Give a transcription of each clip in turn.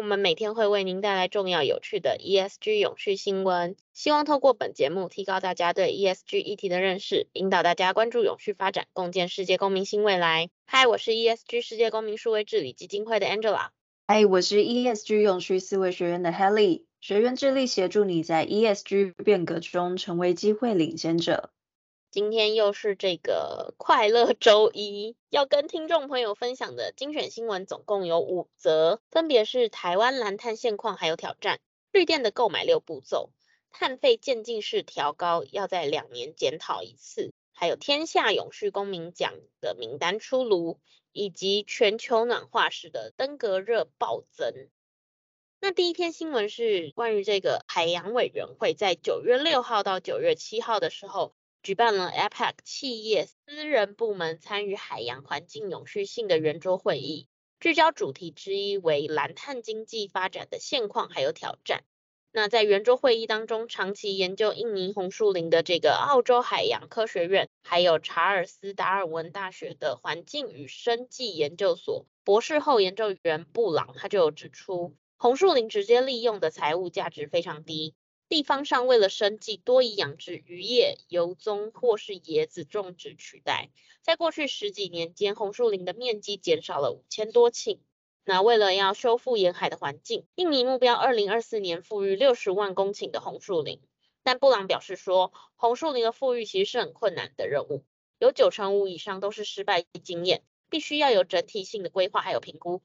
我们每天会为您带来重要有趣的 ESG 永续新闻，希望透过本节目提高大家对 ESG 议题的认识，引导大家关注永续发展，共建世界公民新未来。嗨，我是 ESG 世界公民数位治理基金会的 Angela。嗨，我是 ESG 永续思维学院的 Helly，学员致力协助你在 ESG 变革中成为机会领先者。今天又是这个快乐周一，要跟听众朋友分享的精选新闻总共有五则，分别是台湾蓝碳现况还有挑战、绿电的购买六步骤、碳费渐进式调高要在两年检讨一次，还有天下永续公民奖的名单出炉，以及全球暖化时的登革热暴增。那第一篇新闻是关于这个海洋委员会在九月六号到九月七号的时候。举办了 APEC 企业私人部门参与海洋环境永续性的圆桌会议，聚焦主题之一为蓝碳经济发展的现况还有挑战。那在圆桌会议当中，长期研究印尼红树林的这个澳洲海洋科学院，还有查尔斯达尔文大学的环境与生计研究所博士后研究员布朗，他就指出，红树林直接利用的财务价值非常低。地方上为了生计，多以养殖渔业、油棕或是椰子种植取代。在过去十几年间，红树林的面积减少了五千多顷。那为了要修复沿海的环境，印尼目标二零二四年复育六十万公顷的红树林。但布朗表示说，红树林的复育其实是很困难的任务，有九成五以上都是失败经验，必须要有整体性的规划还有评估。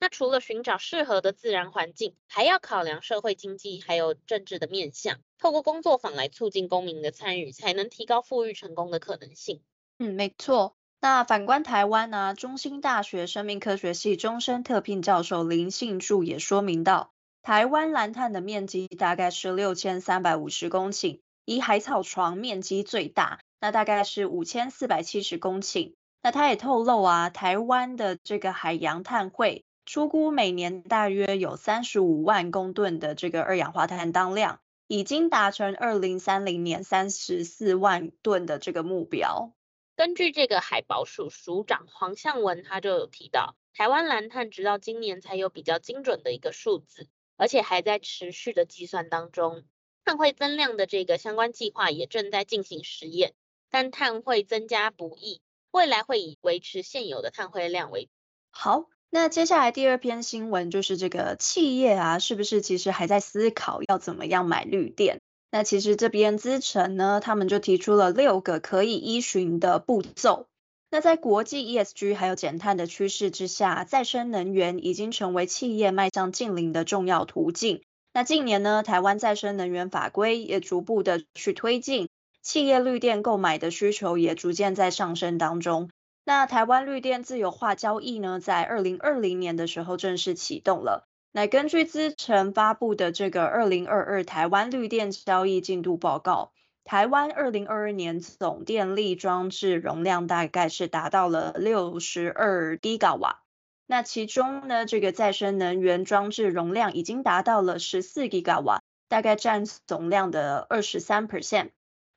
那除了寻找适合的自然环境，还要考量社会经济还有政治的面向，透过工作坊来促进公民的参与，才能提高富裕成功的可能性。嗯，没错。那反观台湾呢、中兴大学生命科学系终身特聘教授林信柱也说明到，台湾蓝碳的面积大概是六千三百五十公顷，以海草床面积最大，那大概是五千四百七十公顷。那他也透露啊，台湾的这个海洋碳汇。初估每年大约有三十五万公吨的这个二氧化碳当量，已经达成二零三零年三十四万吨的这个目标。根据这个海保署署长黄向文，他就有提到，台湾蓝碳直到今年才有比较精准的一个数字，而且还在持续的计算当中。碳汇增量的这个相关计划也正在进行实验，但碳汇增加不易，未来会以维持现有的碳汇量为。好。那接下来第二篇新闻就是这个企业啊，是不是其实还在思考要怎么样买绿电？那其实这边资诚呢，他们就提出了六个可以依循的步骤。那在国际 ESG 还有减碳的趋势之下，再生能源已经成为企业迈向净零的重要途径。那近年呢，台湾再生能源法规也逐步的去推进，企业绿电购买的需求也逐渐在上升当中。那台湾绿电自由化交易呢，在二零二零年的时候正式启动了。那根据资诚发布的这个二零二二台湾绿电交易进度报告，台湾二零二二年总电力装置容量大概是达到了六十二吉瓦。那其中呢，这个再生能源装置容量已经达到了十四吉瓦，大概占总量的二十三 percent。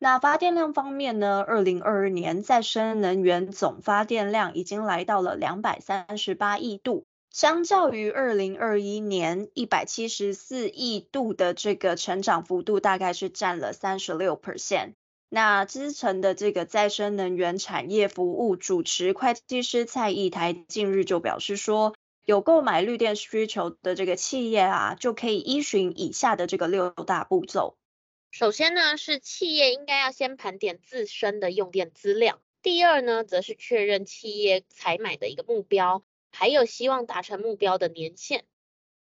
那发电量方面呢，二零二二年再生能源总发电量已经来到了两百三十八亿度，相较于二零二一年一百七十四亿度的这个成长幅度，大概是占了三十六 percent。那资诚的这个再生能源产业服务主持会计师蔡义台近日就表示说，有购买绿电需求的这个企业啊，就可以依循以下的这个六大步骤。首先呢，是企业应该要先盘点自身的用电资料。第二呢，则是确认企业采买的一个目标，还有希望达成目标的年限。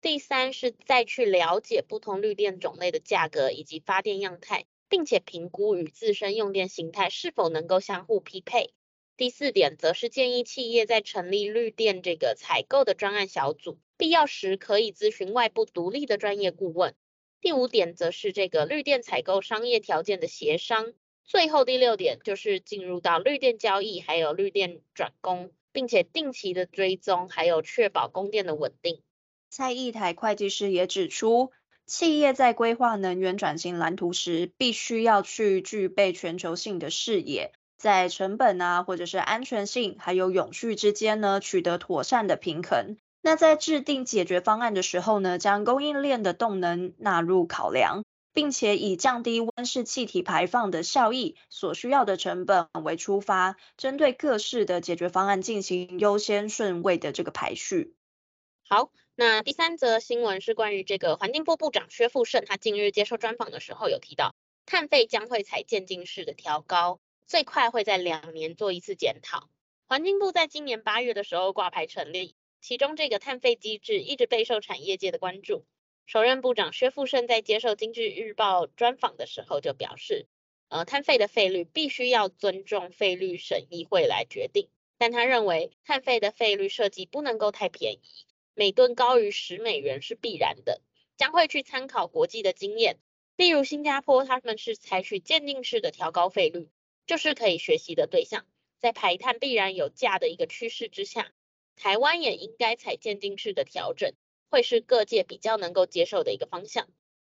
第三是再去了解不同绿电种类的价格以及发电样态，并且评估与自身用电形态是否能够相互匹配。第四点，则是建议企业在成立绿电这个采购的专案小组，必要时可以咨询外部独立的专业顾问。第五点则是这个绿电采购商业条件的协商。最后第六点就是进入到绿电交易，还有绿电转供，并且定期的追踪，还有确保供电的稳定。蔡义台会计师也指出，企业在规划能源转型蓝图时，必须要去具备全球性的视野，在成本啊，或者是安全性，还有永续之间呢，取得妥善的平衡。那在制定解决方案的时候呢，将供应链的动能纳入考量，并且以降低温室气体排放的效益所需要的成本为出发，针对各式的解决方案进行优先顺位的这个排序。好，那第三则新闻是关于这个环境部部长薛富盛，他近日接受专访的时候有提到，碳费将会采渐进式的调高，最快会在两年做一次检讨。环境部在今年八月的时候挂牌成立。其中这个碳费机制一直备受产业界的关注。首任部长薛富盛在接受《经济日报》专访的时候就表示，呃，碳费的费率必须要尊重费率审议会来决定，但他认为碳费的费率设计不能够太便宜，每吨高于十美元是必然的，将会去参考国际的经验，例如新加坡他们是采取渐进式的调高费率，就是可以学习的对象，在排碳必然有价的一个趋势之下。台湾也应该采渐进式的调整，会是各界比较能够接受的一个方向。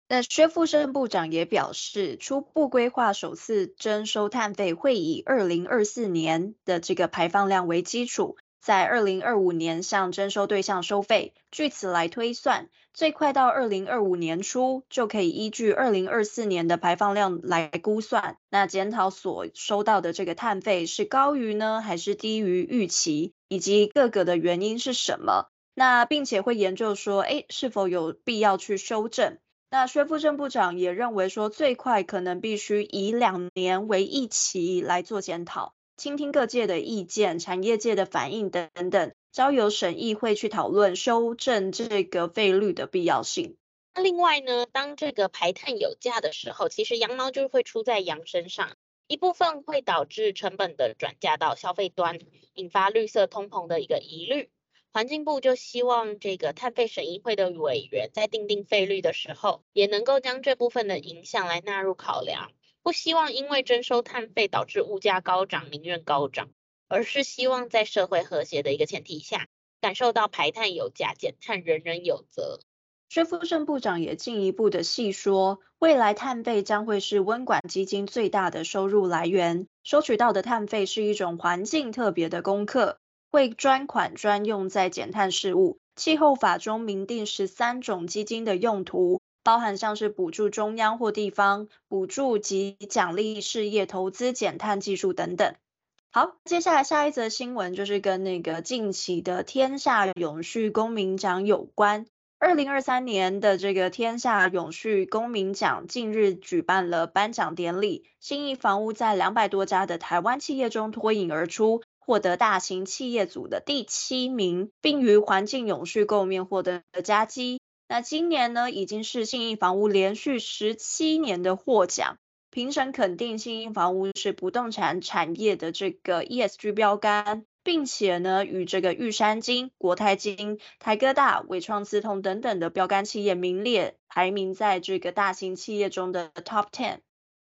那薛富盛部长也表示，初步规划首次征收碳费会以二零二四年的这个排放量为基础。在二零二五年向征收对象收费，据此来推算，最快到二零二五年初就可以依据二零二四年的排放量来估算。那检讨所收到的这个碳费是高于呢，还是低于预期，以及各个的原因是什么？那并且会研究说，诶，是否有必要去修正？那薛富正部长也认为说，最快可能必须以两年为一期来做检讨。倾听各界的意见、产业界的反应等等，交由审议会去讨论修正这个费率的必要性。另外呢，当这个排碳有价的时候，其实羊毛就会出在羊身上，一部分会导致成本的转嫁到消费端，引发绿色通膨的一个疑虑。环境部就希望这个碳费审议会的委员在订定费率的时候，也能够将这部分的影响来纳入考量。不希望因为征收碳费导致物价高涨，民怨高涨，而是希望在社会和谐的一个前提下，感受到排碳有价，减碳人人有责。薛富盛部长也进一步的细说，未来碳费将会是温管基金最大的收入来源，收取到的碳费是一种环境特别的功课，会专款专用在减碳事务。气候法中明定十三种基金的用途。包含像是补助中央或地方补助及奖励事业投资减碳技术等等。好，接下来下一则新闻就是跟那个近期的天下永续公民奖有关。二零二三年的这个天下永续公民奖近日举办了颁奖典礼，信义房屋在两百多家的台湾企业中脱颖而出，获得大型企业组的第七名，并于环境永续构面获得佳绩。那今年呢，已经是信义房屋连续十七年的获奖，评审肯定新英房屋是不动产产业的这个 ESG 标杆，并且呢，与这个玉山金、国泰金、台哥大、伟创资通等等的标杆企业名列排名在这个大型企业中的 Top Ten。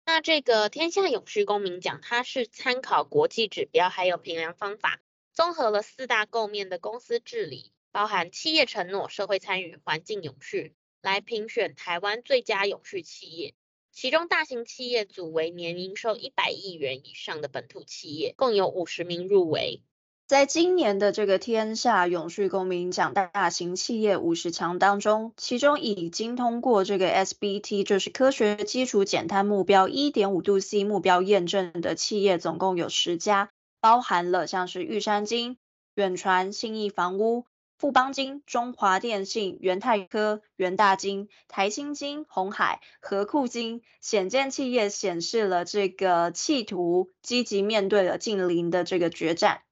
那这个天下永续公民奖，它是参考国际指标，还有评量方法，综合了四大构面的公司治理。包含企业承诺、社会参与、环境永续，来评选台湾最佳永续企业。其中大型企业组为年营收一百亿元以上的本土企业，共有五十名入围。在今年的这个天下永续公民奖大型企业五十强当中，其中已经通过这个 SBT，就是科学基础减碳目标一点五度 C 目标验证的企业，总共有十家，包含了像是玉山金、远传、信义房屋。富邦金、中华电信、元泰科、元大金、台新金、鸿海、和库金，显见企业显示了这个企图积极面对了近邻的这个决战。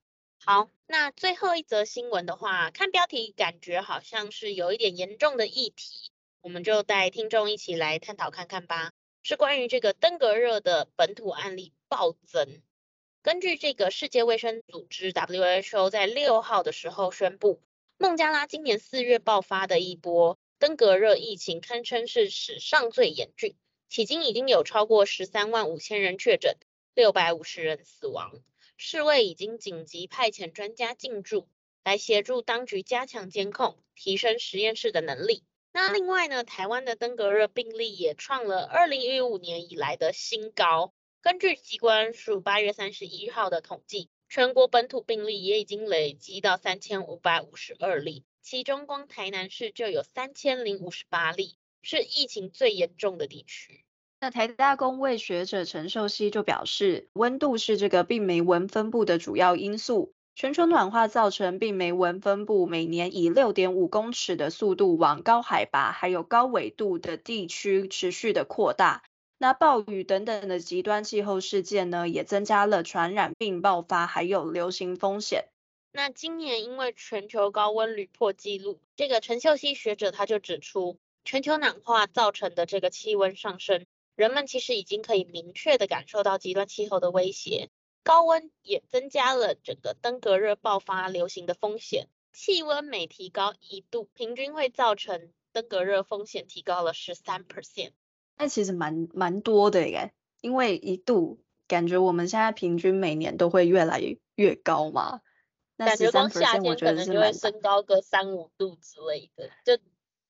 好，那最后一则新闻的话，看标题感觉好像是有一点严重的议题，我们就带听众一起来探讨看看吧。是关于这个登革热的本土案例暴增。根据这个世界卫生组织 WHO 在六号的时候宣布。孟加拉今年四月爆发的一波登革热疫情堪称是史上最严峻，迄今已经有超过十三万五千人确诊，六百五十人死亡。世卫已经紧急派遣专家进驻，来协助当局加强监控，提升实验室的能力。那另外呢，台湾的登革热病例也创了二零一五年以来的新高。根据疾管署八月三十一号的统计，全国本土病例也已经累积到三千五百五十二例。其中，光台南市就有三千零五十八例，是疫情最严重的地区。那台大公卫学者陈秀熙就表示，温度是这个病媒蚊分布的主要因素。全球暖化造成病媒蚊分布每年以六点五公尺的速度往高海拔还有高纬度的地区持续的扩大。那暴雨等等的极端气候事件呢，也增加了传染病爆发还有流行风险。那今年因为全球高温屡破纪录，这个陈秀熙学者他就指出，全球暖化造成的这个气温上升，人们其实已经可以明确的感受到极端气候的威胁，高温也增加了整个登革热爆发流行的风险。气温每提高一度，平均会造成登革热风险提高了十三 percent。那其实蛮蛮多的耶，因为一度感觉我们现在平均每年都会越来越高嘛。感觉光夏天可能就会升高个三五度之类的，就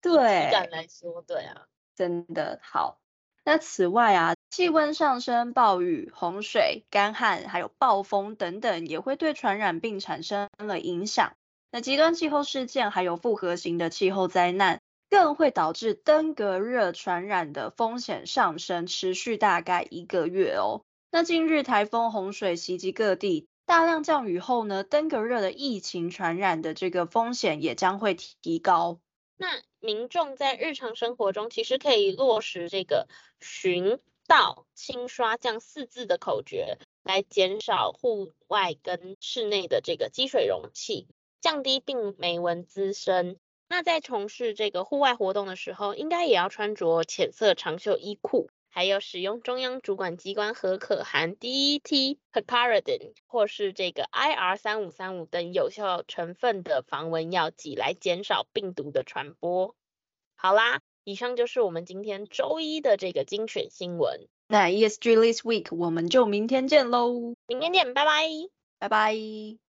对感来说，对啊，真的好。那此外啊，气温上升、暴雨、洪水、干旱，还有暴风等等，也会对传染病产生了影响。那极端气候事件还有复合型的气候灾难，更会导致登革热传染的风险上升，持续大概一个月哦。那近日台风、洪水袭击各地。大量降雨后呢，登革热的疫情传染的这个风险也将会提高。那民众在日常生活中其实可以落实这个巡、道、清、刷、降四字的口诀，来减少户外跟室内的这个积水容器，降低病媒蚊滋生。那在从事这个户外活动的时候，应该也要穿着浅色长袖衣裤。还有使用中央主管机关核可含 DET、Picaridin 或是这个 IR 三五三五等有效成分的防蚊药剂，来减少病毒的传播。好啦，以上就是我们今天周一的这个精选新闻。那 ESG This Week 我们就明天见喽！明天见，拜拜，拜拜。